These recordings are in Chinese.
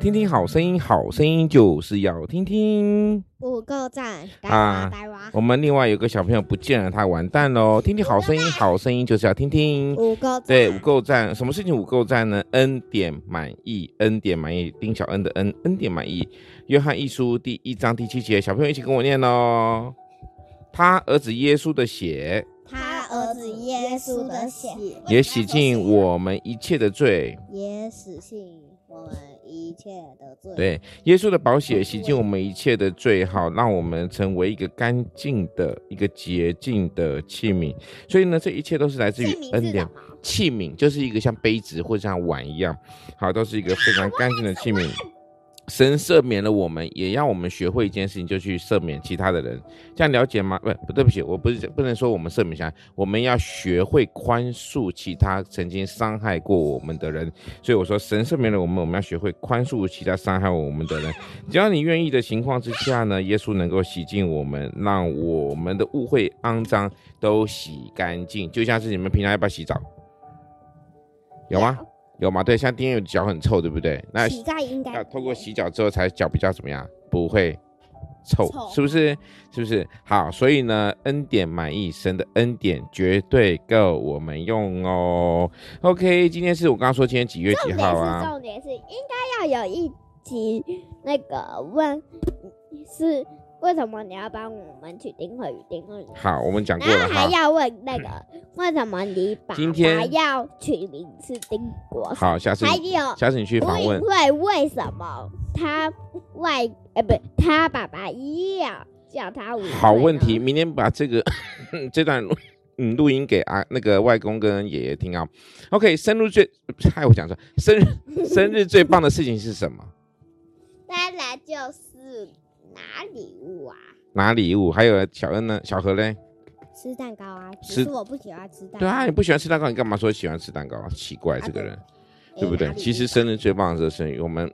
听听好声音，好声音就是要听听。五个赞啊！我们另外有个小朋友不见了，他完蛋喽！听听好声音，好声音就是要听听。五个赞，对，五个赞。什么事情五个赞呢？恩典满意，恩典满意。丁小恩的恩，恩典满意。约翰一书第一章第七节，小朋友一起跟我念喽。他儿子耶稣的血，他儿子耶稣的血也洗净我们一切的罪，也洗净。我们一切的罪，对，耶稣的宝血洗净我们一切的罪，好，让我们成为一个干净的一个洁净的器皿。所以呢，这一切都是来自于恩典。器皿就是一个像杯子或者像碗一样，好，都是一个非常干净的器皿。神赦免了我们，也让我们学会一件事情，就去赦免其他的人。这样了解吗？不，不对不起，我不是不能说我们赦免下，我们要学会宽恕其他曾经伤害过我们的人。所以我说，神赦免了我们，我们要学会宽恕其他伤害我们的人。只要你愿意的情况之下呢，耶稣能够洗净我们，让我们的误会肮脏都洗干净。就像是你们平常要不要洗澡？有吗？有吗？对，像丁丁脚很臭，对不对？那洗澡应该要透过洗脚之后才脚比较怎么样？不会臭，臭是不是？是不是？好，所以呢，恩典满意，神的恩典绝对够我们用哦。OK，今天是我刚刚说今天几月几号啊？重点是，重点是应该要有一集那个问是。为什么你要帮我们取丁慧雨？丁慧雨好，我们讲过了。还要问那个，为什么你爸爸要取名是丁国？好，下次还有下次你去访问。会为什么他外呃不他爸爸要叫他五？好问题，明天把这个 这段嗯录音给啊那个外公跟爷爷听啊。OK，生日最害我讲说生日 生日最棒的事情是什么？当然就是。拿礼物啊！拿礼物，还有小恩呢？小何呢？吃蛋糕啊！吃，我不喜欢吃蛋糕。对啊，你不喜欢吃蛋糕，你干嘛说喜欢吃蛋糕啊？奇怪，这个人，对不对？其实生日最棒的是生日，我们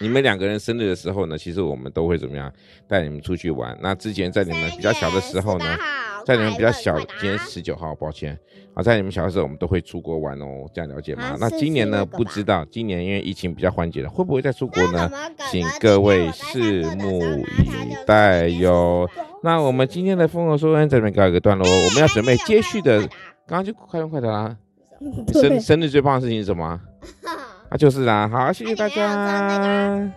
你们两个人生日的时候呢，其实我们都会怎么样？带你们出去玩。那之前在你们比较小的时候呢，在你们比较小，今天十九号，抱歉。啊，在你们小的时候，我们都会出国玩哦，这样了解吗？啊、那今年呢？不知道，今年因为疫情比较缓解了，会不会再出国呢？请各位拭目以待哟。那我们今天的疯狂说恩在这边告一个段落，我们要准备接续的。刚刚就快问快答啦。生生日最棒的事情是什么？啊，就是啦。好，谢谢大家。